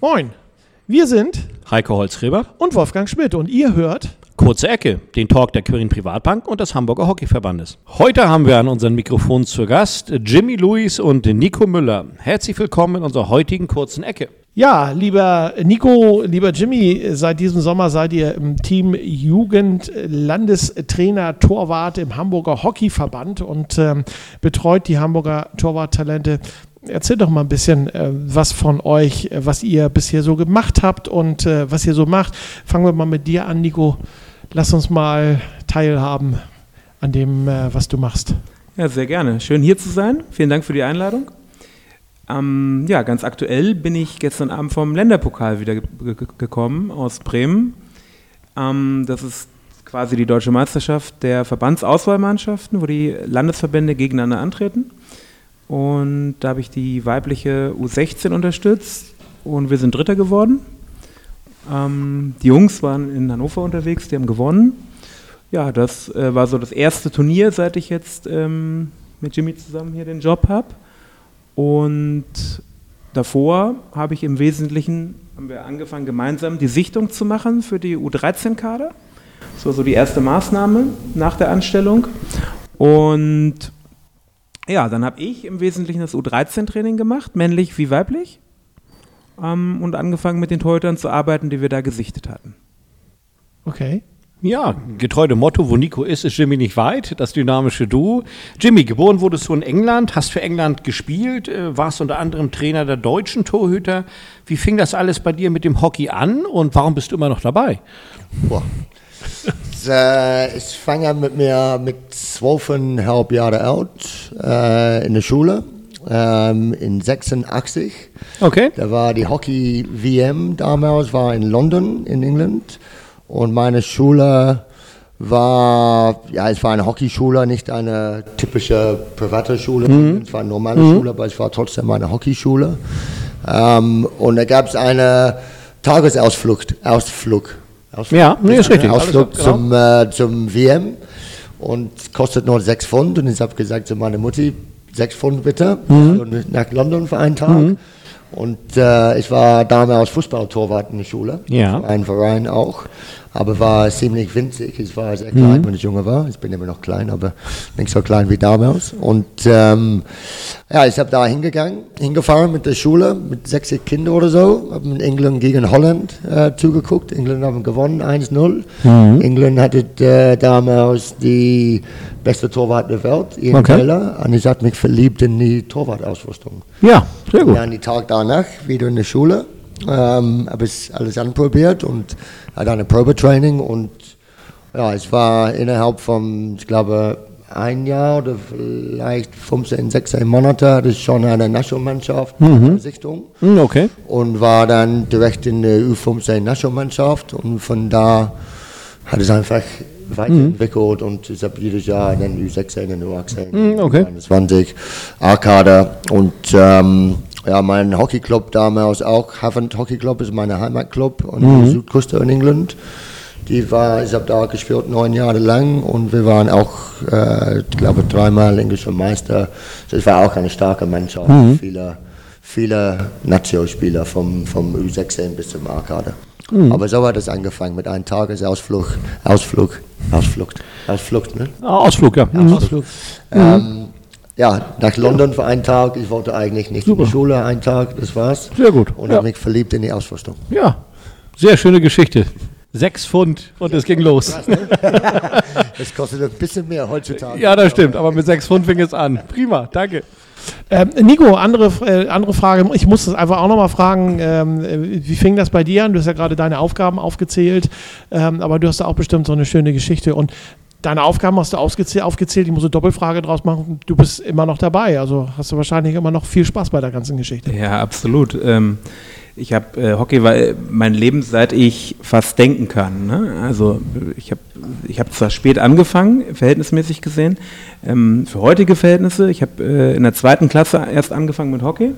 Moin, wir sind Heiko Holzgräber und Wolfgang Schmidt und ihr hört Kurze Ecke, den Talk der Quirin Privatbank und des Hamburger Hockeyverbandes. Heute haben wir an unseren Mikrofonen zu Gast Jimmy Lewis und Nico Müller. Herzlich willkommen in unserer heutigen kurzen Ecke. Ja, lieber Nico, lieber Jimmy, seit diesem Sommer seid ihr im Team Jugend Landestrainer Torwart im Hamburger Hockeyverband und ähm, betreut die Hamburger Torwarttalente. Erzähl doch mal ein bisschen äh, was von euch, äh, was ihr bisher so gemacht habt und äh, was ihr so macht. Fangen wir mal mit dir an, Nico. Lass uns mal teilhaben an dem, äh, was du machst. Ja, sehr gerne. Schön hier zu sein. Vielen Dank für die Einladung. Ähm, ja, ganz aktuell bin ich gestern Abend vom Länderpokal wieder ge gekommen aus Bremen. Ähm, das ist quasi die deutsche Meisterschaft der Verbandsauswahlmannschaften, wo die Landesverbände gegeneinander antreten. Und da habe ich die weibliche U16 unterstützt und wir sind Dritter geworden. Ähm, die Jungs waren in Hannover unterwegs, die haben gewonnen. Ja, das äh, war so das erste Turnier, seit ich jetzt ähm, mit Jimmy zusammen hier den Job habe. Und davor habe ich im Wesentlichen, haben wir angefangen, gemeinsam die Sichtung zu machen für die U13-Kader. Das war so die erste Maßnahme nach der Anstellung. Und ja, dann habe ich im Wesentlichen das U13-Training gemacht, männlich wie weiblich ähm, und angefangen mit den Torhütern zu arbeiten, die wir da gesichtet hatten. Okay. Ja, getreu dem Motto, wo Nico ist, ist Jimmy nicht weit, das dynamische Du. Jimmy, geboren wurdest du in England, hast für England gespielt, äh, warst unter anderem Trainer der deutschen Torhüter. Wie fing das alles bei dir mit dem Hockey an und warum bist du immer noch dabei? Boah. äh, ich fange mit mir mit zwölfeinhalb Jahren alt äh, in der Schule ähm, in 86. Okay. Da war die Hockey-WM damals, war in London in England. Und meine Schule war, ja, es war eine Hockeyschule, nicht eine typische private Schule. Mhm. Es war eine normale mhm. Schule, aber es war trotzdem eine Hockeyschule. Ähm, und da gab es eine Tagesausflug. Ausflug. Ausflug. Ja, nee, ist richtig. Ausflug genau. zum, äh, zum WM und kostet nur sechs Pfund. Und ich habe gesagt zu meiner Mutti, sechs Pfund bitte, mhm. also nach London für einen Tag. Mhm. Und äh, ich war damals Fußballtorwart in der Schule, ja. ein Verein auch aber war ziemlich winzig. Ich war sehr klein, mhm. wenn ich junge war. Ich bin immer noch klein, aber nicht so klein wie damals. Und ähm, ja, ich habe da hingegangen, hingefahren mit der Schule, mit 60 Kindern oder so, habe in England gegen Holland äh, zugeguckt. England haben gewonnen, 1-0. Mhm. England hatte äh, damals die beste Torwart der Welt, Ian okay. Taylor, und ich habe mich verliebt in die Torwartausrüstung. Ja, sehr gut. Und dann die Tag danach wieder in der Schule ähm, habe ich alles anprobiert und hatte eine Probetraining und ja, es war innerhalb von, ich glaube, ein Jahr oder vielleicht 15, 16 Monate hatte ich schon eine Nationalmannschaft mhm. Sichtung. Mhm, okay. Und war dann direkt in der U15 Nationalmannschaft und von da hat es einfach weiterentwickelt mhm. und ich habe jedes Jahr in den U16 und U18, mhm, okay. 21 A-Kader und ähm, ja, mein Hockeyclub damals auch, Havant Hockey Club ist mein Heimatclub an mhm. der Südküste in England. Die war, ich habe da gespielt neun Jahre lang und wir waren auch, äh, ich glaube, dreimal englischer Meister. Also es war auch eine starke Mannschaft. Mhm. Viele, viele Nationalspieler vom, vom U16 bis zum A-Kader. Mhm. Aber so hat es angefangen mit einem Tagesausflug, Ausflug, Ausflug, Ausflug, ne? Ausflug, ja. Ausflug. Ähm, ja, nach London für einen Tag. Ich wollte eigentlich nicht Super. in die Schule, einen Tag, das war's. Sehr gut. Und ja. habe mich verliebt in die Ausrüstung. Ja, sehr schöne Geschichte. Sechs Pfund und es ging los. Krass, ne? das kostet ein bisschen mehr heutzutage. Ja, das stimmt, aber mit sechs Pfund fing es an. Prima, danke. Ähm, Nico, andere, äh, andere Frage. Ich muss das einfach auch nochmal fragen. Ähm, wie fing das bei dir an? Du hast ja gerade deine Aufgaben aufgezählt, ähm, aber du hast da auch bestimmt so eine schöne Geschichte. Und deine Aufgaben hast du aufgezählt. Ich muss eine Doppelfrage draus machen. Du bist immer noch dabei. Also hast du wahrscheinlich immer noch viel Spaß bei der ganzen Geschichte. Ja, absolut. Ähm, ich habe äh, Hockey war mein Leben, seit ich fast denken kann. Ne? Also ich habe ich hab zwar spät angefangen, verhältnismäßig gesehen, ähm, für heutige Verhältnisse. Ich habe äh, in der zweiten Klasse erst angefangen mit Hockey.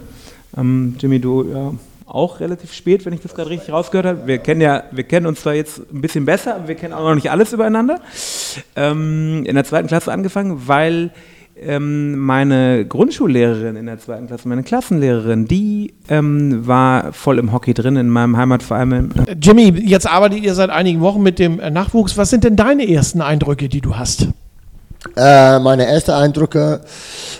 Ähm, Jimmy, du ja, auch relativ spät, wenn ich das gerade richtig rausgehört habe. Wir kennen ja, wir kennen uns zwar jetzt ein bisschen besser, aber wir kennen auch noch nicht alles übereinander. Ähm, in der zweiten Klasse angefangen, weil ähm, meine Grundschullehrerin in der zweiten Klasse, meine Klassenlehrerin, die ähm, war voll im Hockey drin in meinem Heimatverein. Jimmy, jetzt arbeitet ihr seit einigen Wochen mit dem Nachwuchs. Was sind denn deine ersten Eindrücke, die du hast? Äh, meine ersten Eindrücke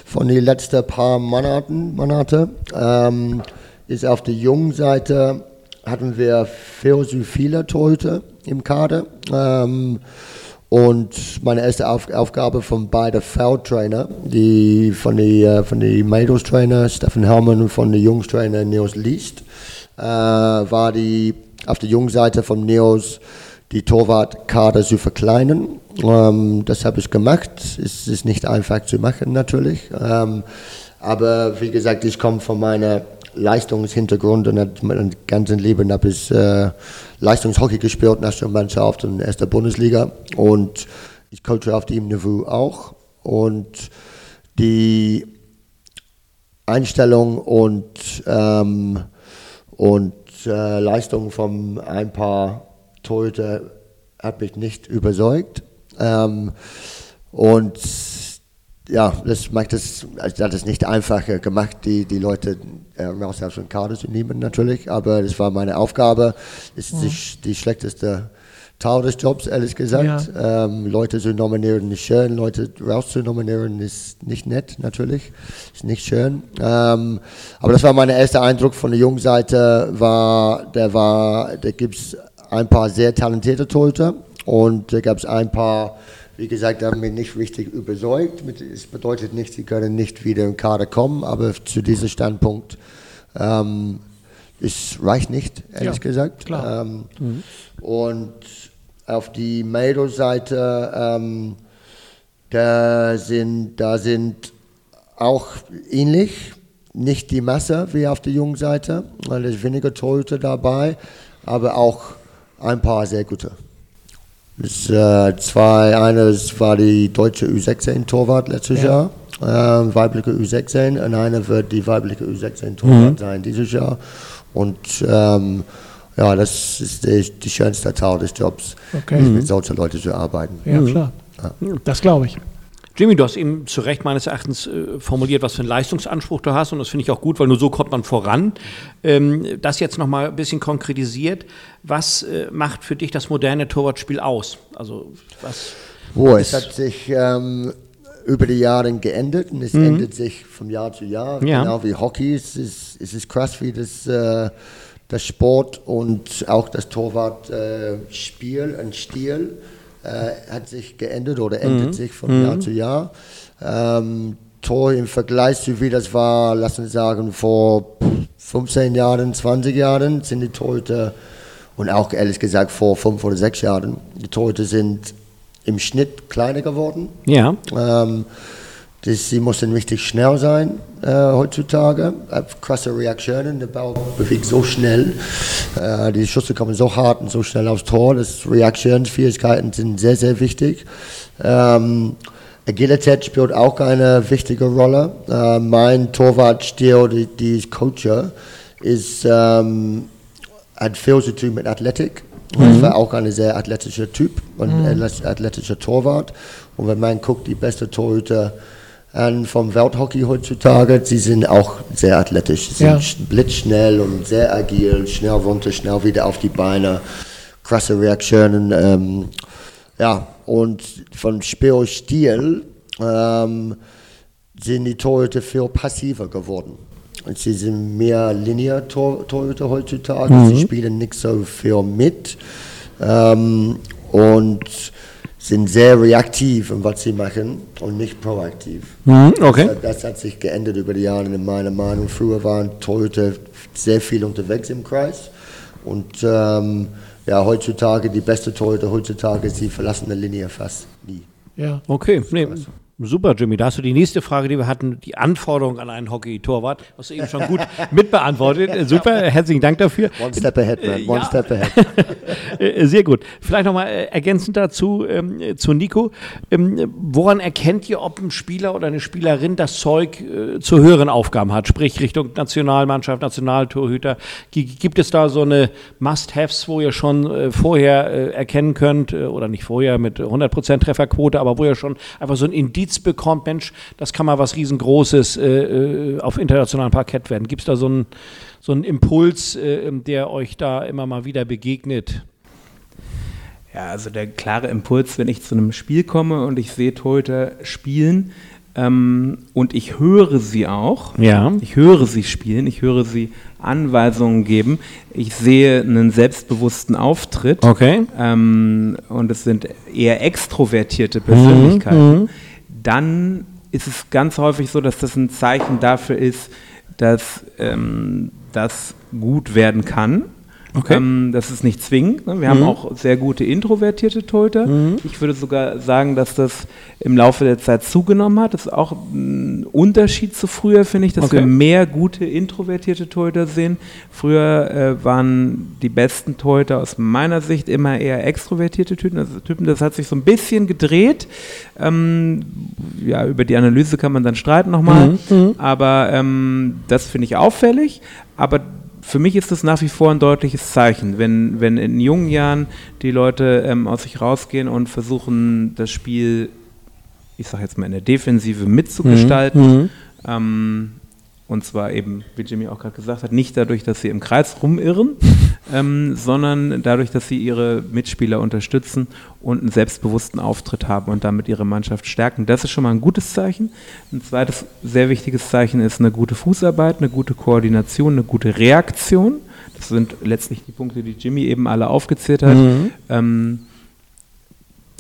von den letzten paar Monaten, Monate ähm, ist auf der jungen Seite hatten wir viele Torhüter im Kader. Ähm, und meine erste Auf Aufgabe von beiden Feldtrainer, die von den von die Mädels Trainer Steffen Hermann und von den Jungs Trainer Nils Liest, äh, war die auf der Jungseite von Nils die Torwartkader zu verkleinern. Ähm, das habe ich gemacht. Es ist nicht einfach zu machen natürlich. Ähm, aber wie gesagt, ich komme von meiner Leistungshintergrund und mein ganzes Leben habe ich äh, Leistungshockey gespielt, Nationalmannschaft und erster Bundesliga. Und ich coache auf dem Niveau auch. Und die Einstellung und, ähm, und äh, Leistung von ein paar Torhüter hat mich nicht überzeugt. Ähm, und ja, das macht es, also hat es nicht einfacher gemacht, die, die Leute äh, aus dem Kader zu nehmen, natürlich. Aber das war meine Aufgabe. Ist mhm. die, die schlechteste Teil des Jobs, ehrlich gesagt. Ja. Ähm, Leute zu nominieren ist schön, Leute raus zu nominieren ist nicht nett, natürlich. Ist nicht schön. Ähm, aber das war mein erster Eindruck von der Jungseite, war, der war, da gibt es ein paar sehr talentierte Torhüter und da gab es ein paar wie gesagt, haben mich nicht richtig überzeugt. Es bedeutet nicht, sie können nicht wieder im Kader kommen, aber zu diesem Standpunkt ähm, es reicht nicht, ehrlich ja, gesagt. Klar. Ähm, mhm. Und auf die Mädel-Seite, ähm, da, sind, da sind auch ähnlich, nicht die Masse wie auf der jungen Seite, weil es weniger Torhüter dabei, aber auch ein paar sehr gute. Äh, zwei, eines war die deutsche U16-Torwart letztes ja. Jahr, äh, weibliche U16, und eine wird die weibliche U16-Torwart mhm. sein dieses Jahr. Und ähm, ja, das ist die, die, schönste Teil des Jobs, okay. mit solchen Leuten zu arbeiten. Ja, klar. Ja. Das glaube ich. Jimmy, du hast eben zu Recht meines Erachtens äh, formuliert, was für einen Leistungsanspruch du hast und das finde ich auch gut, weil nur so kommt man voran. Ähm, das jetzt nochmal ein bisschen konkretisiert. Was äh, macht für dich das moderne Torwartspiel aus? Also was? Oh, es hat sich ähm, über die Jahre geändert und es mhm. ändert sich von Jahr zu Jahr. Ja. Genau wie Hockey. Es ist, es ist krass, wie das, äh, das Sport und auch das Torwartspiel äh, und Stil äh, hat sich geändert oder ändert mhm. sich von mhm. Jahr zu Jahr. Ähm, Tor im Vergleich zu wie das war, lassen wir sagen, vor 15 Jahren, 20 Jahren sind die Torhüter und auch ehrlich gesagt vor fünf oder sechs Jahren, die Torhüter sind im Schnitt kleiner geworden. Ja. Ähm, das, sie müssen richtig schnell sein äh, heutzutage. Äh, krasse Reaktionen. Der Ball bewegt so schnell. Äh, die Schüsse kommen so hart und so schnell aufs Tor. Das Reaktionsfähigkeiten sind sehr, sehr wichtig. Ähm, Agilität spielt auch eine wichtige Rolle. Äh, mein Torwartstil, die, die ich coache, ist, ähm, hat viel zu tun mit Athletik. Mhm. Ich war auch ein sehr athletischer Typ und mhm. athletischer Torwart. Und wenn man guckt, die beste Torhüter ähm, vom Welthockey heutzutage. Sie sind auch sehr athletisch, sie sind ja. blitzschnell und sehr agil, schnell runter, schnell wieder auf die Beine, krasse Reaktionen. Ähm, ja, und vom Spielstil ähm, sind die Torhüter viel passiver geworden. Und sie sind mehr Linear-Torhüter heutzutage, mhm. sie spielen nicht so viel mit. Ähm, und sind sehr reaktiv in was sie machen und nicht proaktiv. Mhm, okay. Das, das, hat sich geändert über die Jahre in meiner Meinung. Früher waren Torhüter sehr viel unterwegs im Kreis und ähm, ja, heutzutage, die beste Torhüter heutzutage, sie verlassen eine Linie fast nie. Ja, okay. Nee, Super, Jimmy. Da hast du die nächste Frage, die wir hatten, die Anforderung an einen Hockey-Torwart. Hast du eben schon gut mitbeantwortet. Super, herzlichen Dank dafür. One step ahead, man. One ja. step ahead. Äh, sehr gut. Vielleicht nochmal äh, ergänzend dazu ähm, zu Nico. Ähm, woran erkennt ihr, ob ein Spieler oder eine Spielerin das Zeug äh, zu höheren Aufgaben hat? Sprich Richtung Nationalmannschaft, Nationaltorhüter. Gibt es da so eine Must-Haves, wo ihr schon äh, vorher äh, erkennen könnt, äh, oder nicht vorher mit 100% Trefferquote, aber wo ihr schon einfach so ein Indiz Indiz bekommt, Mensch, das kann mal was riesengroßes äh, äh auf internationalem Parkett werden? Gibt es da so einen so Impuls, äh, der euch da immer mal wieder begegnet? Ja, also der klare Impuls, wenn ich zu einem Spiel komme und ich sehe Torhüter spielen, ähm, und ich höre sie auch. Ja. Ich höre sie spielen, ich höre sie Anweisungen geben. Ich sehe einen selbstbewussten Auftritt. Okay. Ähm, und es sind eher extrovertierte Persönlichkeiten. Mhm, mhm. Dann ist es ganz häufig so, dass das ein Zeichen dafür ist, dass ähm, das gut werden kann. Okay. Ähm, das ist nicht zwingend. Ne? Wir mhm. haben auch sehr gute introvertierte Torhüter. Mhm. Ich würde sogar sagen, dass das im Laufe der Zeit zugenommen hat. Das ist auch ein Unterschied zu früher, finde ich, dass okay. wir mehr gute introvertierte Torhüter sehen. Früher äh, waren die besten Torhüter aus meiner Sicht immer eher extrovertierte Typen. Also Typen, das hat sich so ein bisschen gedreht. Ähm, ja, über die Analyse kann man dann streiten nochmal. Mhm. mhm. Aber ähm, das finde ich auffällig. Aber für mich ist das nach wie vor ein deutliches Zeichen, wenn, wenn in jungen Jahren die Leute ähm, aus sich rausgehen und versuchen, das Spiel, ich sage jetzt mal in der Defensive mitzugestalten. Mhm. mhm. Ähm, und zwar eben, wie Jimmy auch gerade gesagt hat, nicht dadurch, dass sie im Kreis rumirren, ähm, sondern dadurch, dass sie ihre Mitspieler unterstützen und einen selbstbewussten Auftritt haben und damit ihre Mannschaft stärken. Das ist schon mal ein gutes Zeichen. Ein zweites sehr wichtiges Zeichen ist eine gute Fußarbeit, eine gute Koordination, eine gute Reaktion. Das sind letztlich die Punkte, die Jimmy eben alle aufgezählt hat. Mhm. Ähm,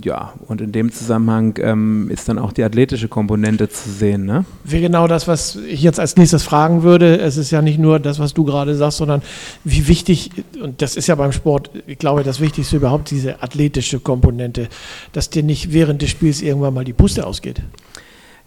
ja, und in dem Zusammenhang ähm, ist dann auch die athletische Komponente zu sehen. Ne? Wäre genau das, was ich jetzt als nächstes fragen würde. Es ist ja nicht nur das, was du gerade sagst, sondern wie wichtig, und das ist ja beim Sport, ich glaube, das Wichtigste überhaupt, diese athletische Komponente, dass dir nicht während des Spiels irgendwann mal die Puste ausgeht.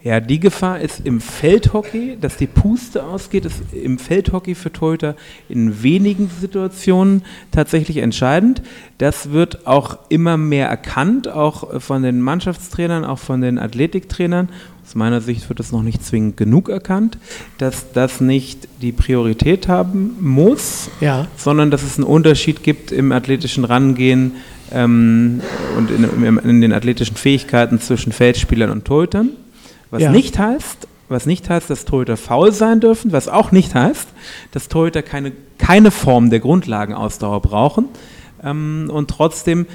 Ja, die Gefahr ist im Feldhockey, dass die Puste ausgeht, ist im Feldhockey für Torhüter in wenigen Situationen tatsächlich entscheidend. Das wird auch immer mehr erkannt, auch von den Mannschaftstrainern, auch von den Athletiktrainern. Aus meiner Sicht wird es noch nicht zwingend genug erkannt, dass das nicht die Priorität haben muss, ja. sondern dass es einen Unterschied gibt im athletischen Rangehen ähm, und in, in den athletischen Fähigkeiten zwischen Feldspielern und Torhütern. Was ja. nicht heißt, was nicht heißt, dass Torhüter faul sein dürfen, was auch nicht heißt, dass Torhüter keine, keine Form der Grundlagenausdauer brauchen. Ähm, und trotzdem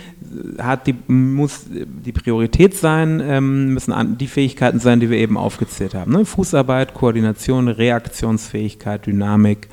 hat die, muss die Priorität sein, ähm, müssen an, die Fähigkeiten sein, die wir eben aufgezählt haben. Ne? Fußarbeit, Koordination, Reaktionsfähigkeit, Dynamik.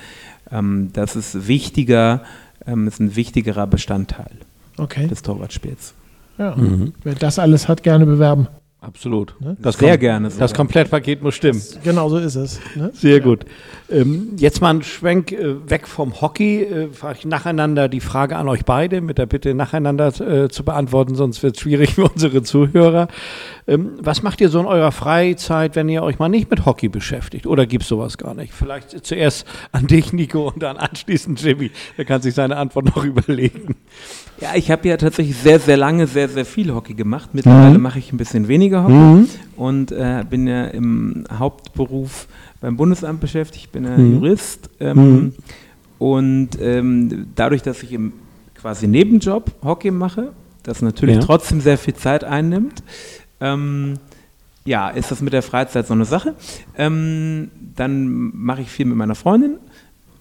Ähm, das ist wichtiger, ähm, ist ein wichtigerer Bestandteil okay. des Torwartspiels. Ja. Mhm. Wer das alles hat, gerne bewerben. Absolut. Ne? Das Sehr gerne. Sogar. Das Komplettpaket muss stimmen. Das, genau so ist es. Ne? Sehr ja. gut. Ähm, jetzt mal ein Schwenk äh, weg vom Hockey. Äh, nacheinander die Frage an euch beide, mit der Bitte nacheinander äh, zu beantworten, sonst wird es schwierig für unsere Zuhörer. Ähm, was macht ihr so in eurer Freizeit, wenn ihr euch mal nicht mit Hockey beschäftigt? Oder gibt es sowas gar nicht? Vielleicht zuerst an dich, Nico, und dann anschließend Jimmy. Der kann sich seine Antwort noch überlegen. Ja, ich habe ja tatsächlich sehr, sehr lange sehr, sehr viel Hockey gemacht. Mittlerweile mhm. mache ich ein bisschen weniger Hockey mhm. und äh, bin ja im Hauptberuf beim Bundesamt beschäftigt. Ich bin ja mhm. Jurist ähm, mhm. und ähm, dadurch, dass ich im quasi Nebenjob Hockey mache, das natürlich ja. trotzdem sehr viel Zeit einnimmt, ähm, ja, ist das mit der Freizeit so eine Sache. Ähm, dann mache ich viel mit meiner Freundin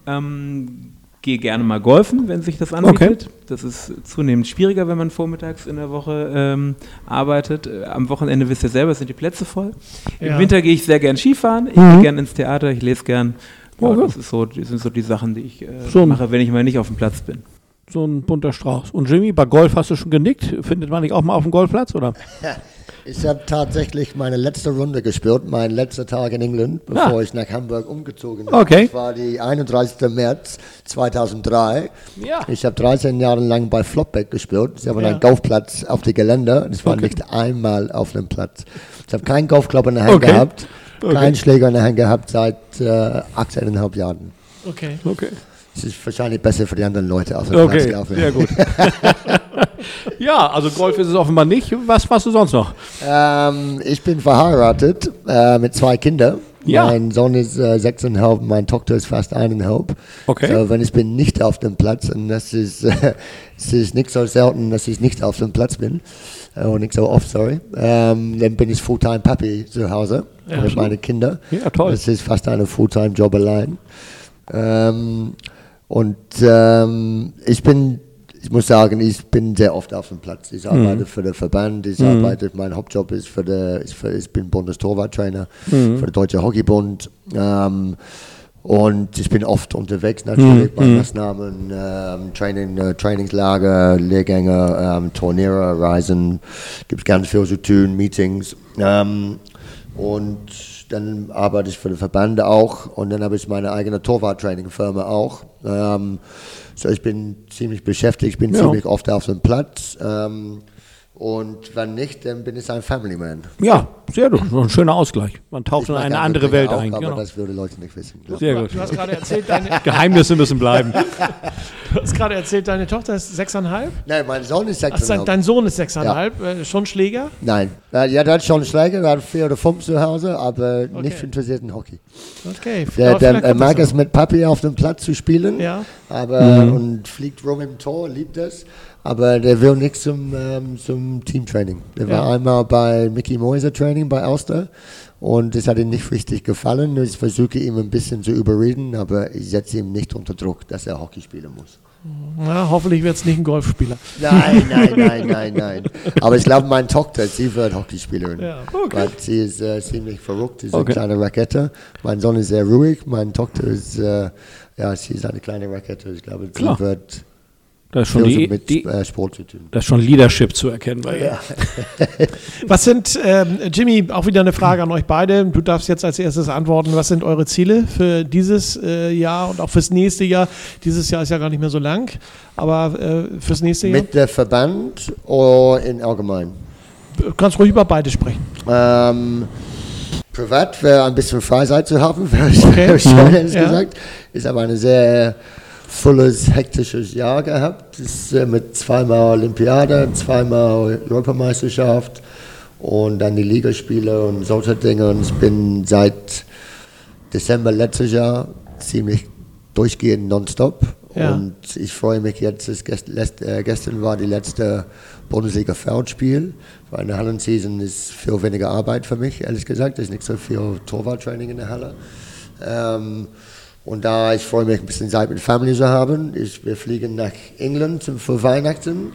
ähm, gehe gerne mal golfen, wenn sich das anbietet. Okay. Das ist zunehmend schwieriger, wenn man vormittags in der Woche ähm, arbeitet. Äh, am Wochenende wisst ihr selber, sind die Plätze voll. Ja. Im Winter gehe ich sehr gern Skifahren. Ich mhm. gehe gern ins Theater, ich lese gern. Ja, okay. Das, ist so, das sind so die Sachen, die ich äh, so mache, wenn ich mal nicht auf dem Platz bin. So ein bunter Strauß. Und Jimmy, bei Golf hast du schon genickt. Findet man nicht auch mal auf dem Golfplatz, oder? Ich habe tatsächlich meine letzte Runde gespielt, mein letzter Tag in England, bevor ah. ich nach Hamburg umgezogen bin. Okay. Das war die 31. März 2003. Ja. Ich habe 13 Jahre lang bei Flopback gespielt. Ich habe ja. einen Golfplatz auf die Gelände. Ich war okay. nicht einmal auf einem Platz. Ich habe keinen Golfclub in der Hand okay. gehabt, okay. keinen Schläger in der Hand gehabt seit äh, 18,5 Jahren. Okay. Okay. Es ist wahrscheinlich besser für die anderen Leute auf dem okay. Platz. Okay, sehr gut. ja, also Golf ist es offenbar nicht. Was machst du sonst noch? Ähm, ich bin verheiratet äh, mit zwei Kindern. Ja. Mein Sohn ist äh, sechseinhalb, meine Tochter ist fast eineinhalb. Okay. So, wenn ich bin nicht auf dem Platz, und das ist, äh, es ist nicht so selten, dass ich nicht auf dem Platz bin, äh, und nicht so oft, sorry, ähm, dann bin ich Fulltime Papi zu Hause Ja. mit meinen Kindern. Ja, toll. Das ist fast eine Fulltime-Job allein. Ähm, und ähm, ich bin, ich muss sagen, ich bin sehr oft auf dem Platz. Ich arbeite für den Verband, ich arbeite, mein Hauptjob ist für der, ich, für, ich bin Bundestorwarttrainer für den Deutschen Hockeybund. Ähm, und ich bin oft unterwegs natürlich bei Maßnahmen, ähm, Training, äh, Trainingslager, Lehrgänge, ähm, Turniere, Reisen. Gibt ganz viel zu tun, Meetings. Und dann arbeite ich für den Verband auch und dann habe ich meine eigene Torwarttraining-Firma auch. Ähm, so ich bin ziemlich beschäftigt, ich bin Ja. ziemlich oft auf dem Platz. Ähm, und wenn nicht, dann bin ich ein Family Man. Ja, sehr gut. Ein schöner Ausgleich. Man taucht Ich in eine andere Welt auch, ein. Aber Genau. das würde Leute nicht wissen. glaub. Sehr gut. Du hast gerade erzählt, deine, Geheimnisse müssen bleiben. du hast gerade erzählt, deine Tochter ist sechseinhalb. Nein, mein Sohn ist Ach, dein, sechseinhalb. dein Sohn ist sechseinhalb. Äh, schon Schläger? Nein, Äh, ja, der hat schon Schläger, der hat vier oder fünf zu Hause, aber nicht interessiert in Hockey. Okay. Der, der, er mag es mit Papi auf dem Platz zu spielen, Ja. aber und fliegt rum im Tor, liebt es. Aber der will nicht zum, ähm, zum Teamtraining. Der war Ja. einmal bei Mickey Moiser Training bei Auster und das hat ihm nicht richtig gefallen. Ich versuche ihm ein bisschen zu überreden, aber ich setze ihm nicht unter Druck, dass er Hockey spielen muss. Na, hoffentlich wird es nicht ein Golfspieler. Nein, nein, nein, nein, nein. Aber ich glaube, meine Tochter, sie wird Hockeyspielerin. Ja. Weil sie ist äh, ziemlich verrückt, sie ist Okay. eine kleine Rakete. Mein Sohn ist sehr ruhig, meine Tochter ist, äh, ja, sie ist eine kleine Rakete. Ich glaube, sie Klar. wird Da ist schon, die, mit die, äh, Sport zu tun. da ist schon Leadership zu erkennen bei ihr. Was sind, ähm, Jimmy, auch wieder eine Frage an euch beide. Du darfst jetzt als erstes antworten. Was sind eure Ziele für dieses äh, Jahr und auch fürs nächste Jahr? Dieses Jahr ist ja gar nicht mehr so lang, aber äh, fürs nächste Jahr? Mit der Verband oder in allgemein? Du kannst ruhig über beide sprechen. Ähm, privat wäre ein bisschen Freizeit zu haben, wäre Okay. schön, ehrlich Ja. gesagt. Ich habe ein sehr volles, hektisches Jahr gehabt. Das ist, äh, mit zweimal Olympiade, zweimal Europameisterschaft und dann die Ligaspiele und solche Dinge. Und ich bin seit Dezember letztes Jahr ziemlich durchgehend nonstop. Ja. Und ich freue mich jetzt, letzt, äh, gestern war die letzte Bundesliga-Feldspiel. Weil in der Hallenseason ist viel weniger Arbeit für mich, ehrlich gesagt. Es ist nicht so viel Torwarttraining in der Halle. Ähm, und da ich freue mich, ein bisschen Zeit mit Family zu haben. Ich, wir fliegen nach England zum, für Weihnachten.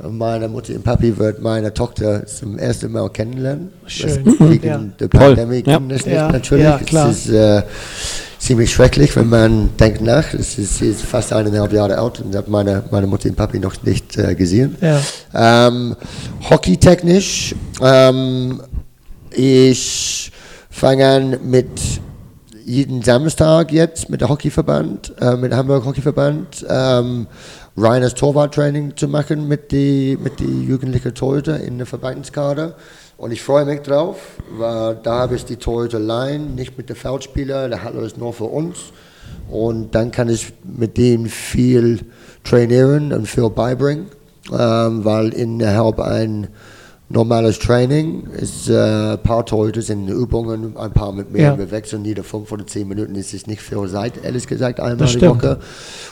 Und Meine Mutter und Papi wird meine Tochter zum ersten Mal kennenlernen. Schön. Das wegen Ja. der. Pandemie Ja. das nicht Ja, natürlich. ja, klar. Es ist äh, ziemlich schrecklich, wenn man denkt nach. Es ist, sie ist fast eineinhalb Jahre alt und habe meine, meine Mutter und Papi noch nicht äh, gesehen. Ja. Ähm, Hockeytechnisch, ähm, ich fange an mit jeden Samstag jetzt mit der Hockeyverband, äh, mit Hamburg Hockeyverband, ähm, reines Torwarttraining zu machen mit die, mit die jugendlichen Torhüter in der Verbandskader. Und ich freue mich drauf, weil da habe ich die Torhüter allein, nicht mit den Feldspieler, der Halle ist nur für uns. Und dann kann ich mit denen viel trainieren und viel beibringen, ähm, weil innerhalb ein normales Training ist äh, ein paar Torhüter sind Übungen, ein paar mit mir. Ja. Wir wechseln jede fünf oder zehn Minuten. Es ist nicht viel Zeit, ehrlich gesagt, einmal Das die stimmt. Woche.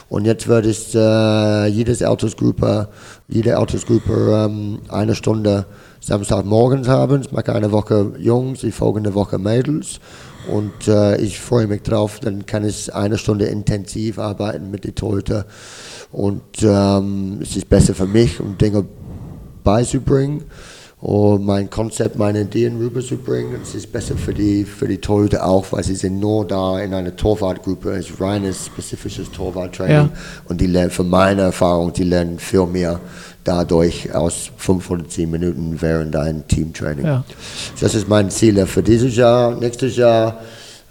Und jetzt wird es äh, jedes Altersgruppe, jede Altersgruppe ähm, eine Stunde Samstagmorgens haben. Ich mache eine Woche Jungs, die folgende Woche Mädels. Und äh, ich freue mich drauf, dann kann ich eine Stunde intensiv arbeiten mit den Torhüter. Und ähm, es ist besser für mich, um Dinge beizubringen und mein Konzept, meine Ideen rüberzubringen. Es ist besser für die, für die Torhüter auch, weil sie sind nur da in einer Torwartgruppe, es ist reines, spezifisches Torwarttraining. Ja. Und die lernen, für meine Erfahrung, die lernen viel mehr dadurch aus fünf oder zehn Minuten während ein Teamtraining. Ja. Das ist mein Ziel für dieses Jahr. Nächstes Jahr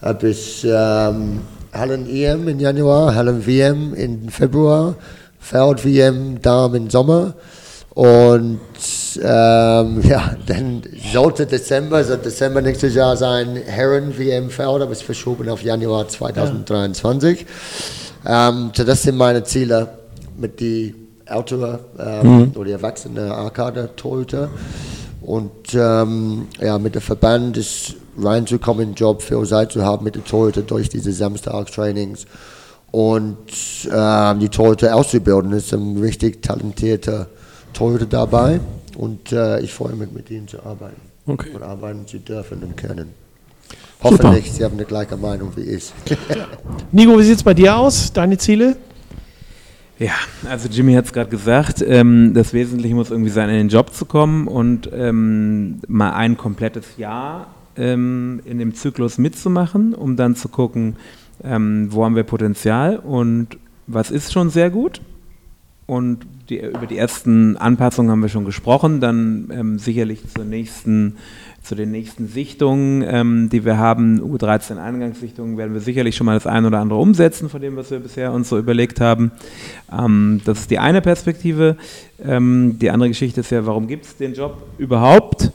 habe ich ähm, Hallen-EM im Januar, Hallen-WM im Februar, Feld-WM da im Sommer. Und ähm, ja, dann sollte Dezember, soll Dezember nächstes Jahr sein, Herren-WM Feld, aber es verschoben auf Januar 2023. Ähm, so das sind meine Ziele mit die ältere ähm, oder erwachsene Arcade-Torhüter. Und ähm, ja, mit dem Verband ist reinzukommen Job, viel Zeit zu haben mit den Torhüter durch diese Samstagstrainings und ähm, die Torhüter auszubilden. Es ist ein richtig talentierter Torhüter dabei und äh, ich freue mich, mit ihnen zu arbeiten Okay. und arbeiten zu dürfen und können. Hoffentlich, Sie haben die gleiche Meinung wie ich. Nico, wie sieht es bei dir aus? Deine Ziele? Ja, also Jimmy hat es gerade gesagt, ähm, das Wesentliche muss irgendwie sein, in den Job zu kommen und ähm, mal ein komplettes Jahr ähm, in dem Zyklus mitzumachen, um dann zu gucken, ähm, wo haben wir Potenzial und was ist schon sehr gut. Und die, über die ersten Anpassungen haben wir schon gesprochen, dann ähm, sicherlich zur nächsten, zu den nächsten Sichtungen, ähm, die wir haben, U13 Eingangssichtungen, werden wir sicherlich schon mal das eine oder andere umsetzen von dem, was wir bisher uns so überlegt haben. Ähm, das ist die eine Perspektive. Ähm, die andere Geschichte ist ja, warum gibt es den Job überhaupt?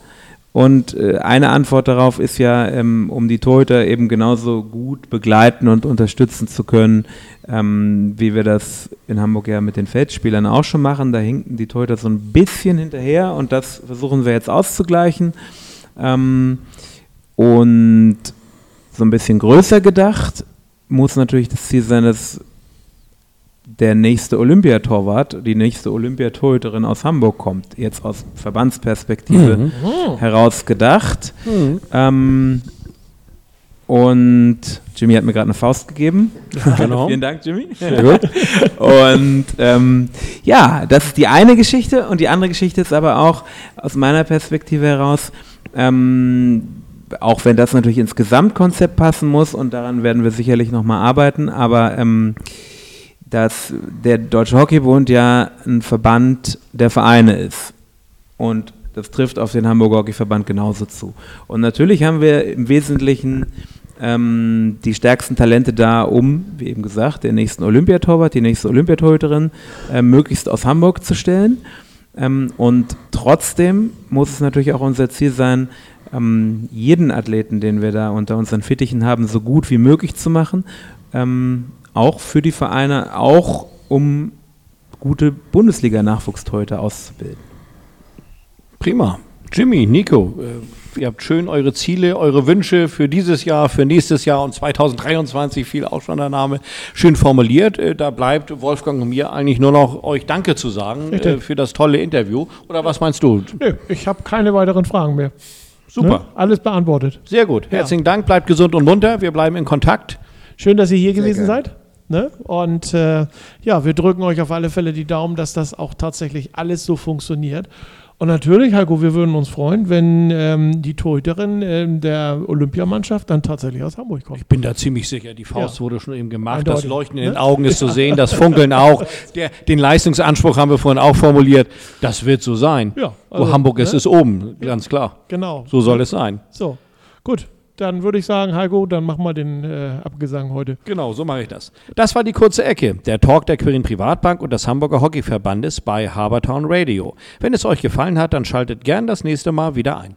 Und äh, eine Antwort darauf ist ja, ähm, um die Torhüter eben genauso gut begleiten und unterstützen zu können, ähm, wie wir das in Hamburg ja mit den Feldspielern auch schon machen. Da hinken die Torhüter so ein bisschen hinterher und das versuchen wir jetzt auszugleichen. Ähm, und so ein bisschen größer gedacht muss natürlich das Ziel sein, dass der nächste Olympiatorwart, die nächste Olympiatorhüterin aus Hamburg kommt, jetzt aus Verbandsperspektive heraus gedacht. Ähm, und Jimmy hat mir gerade eine Faust gegeben. Genau. Vielen Dank, Jimmy. Sehr gut. und ähm, ja, das ist die eine Geschichte. Und die andere Geschichte ist aber auch aus meiner Perspektive heraus, ähm, auch wenn das natürlich ins Gesamtkonzept passen muss und daran werden wir sicherlich nochmal arbeiten, aber ähm, dass der Deutsche Hockeybund ja ein Verband der Vereine ist. Und das trifft auf den Hamburger Hockeyverband genauso zu. Und natürlich haben wir im Wesentlichen ähm, die stärksten Talente da, um, wie eben gesagt, den nächsten Olympiatorwart, die nächste Olympiatorhüterin äh, möglichst aus Hamburg zu stellen. Ähm, und trotzdem muss es natürlich auch unser Ziel sein, ähm, jeden Athleten, den wir da unter unseren Fittichen haben, so gut wie möglich zu machen. Ähm, auch für die Vereine, auch um gute Bundesliga-Nachwuchstorhüter auszubilden. Prima. Jimmy, Nico, äh, ihr habt schön eure Ziele, eure Wünsche für dieses Jahr, für nächstes Jahr und 2023, fiel auch schon der Name, schön formuliert. Äh, da bleibt Wolfgang und mir eigentlich nur noch euch Danke zu sagen äh, Richtig. für das tolle Interview. Oder was meinst du? Nö, ich habe keine weiteren Fragen mehr. Super. Ne? Alles beantwortet. Sehr gut. Herzlichen Dank, bleibt gesund und munter. Wir bleiben in Kontakt. Schön, dass ihr hier gewesen gerne. seid. Ne? Und äh, ja, wir drücken euch auf alle Fälle die Daumen, dass das auch tatsächlich alles so funktioniert. Und natürlich, Heiko, wir würden uns freuen, wenn ähm, die Torhüterin ähm, der Olympiamannschaft dann tatsächlich aus Hamburg kommt. Ich bin da ziemlich sicher, die Faust Ja. wurde schon eben gemacht. Eindeutig, Das Leuchten in den ne? Augen ist zu sehen, das Funkeln auch. Der, den Leistungsanspruch haben wir vorhin auch formuliert. Das wird so sein. Ja, Wo also, Hamburg ist, ne? ist oben, ganz klar. Genau. So soll es sein. So, gut. Dann würde ich sagen, Heiko, dann machen wir den äh, Abgesang heute. Genau, so mache ich das. Das war die kurze Ecke, der Talk der Quirin Privatbank und des Hamburger Hockeyverbandes bei Habertown Radio. Wenn es euch gefallen hat, dann schaltet gern das nächste Mal wieder ein.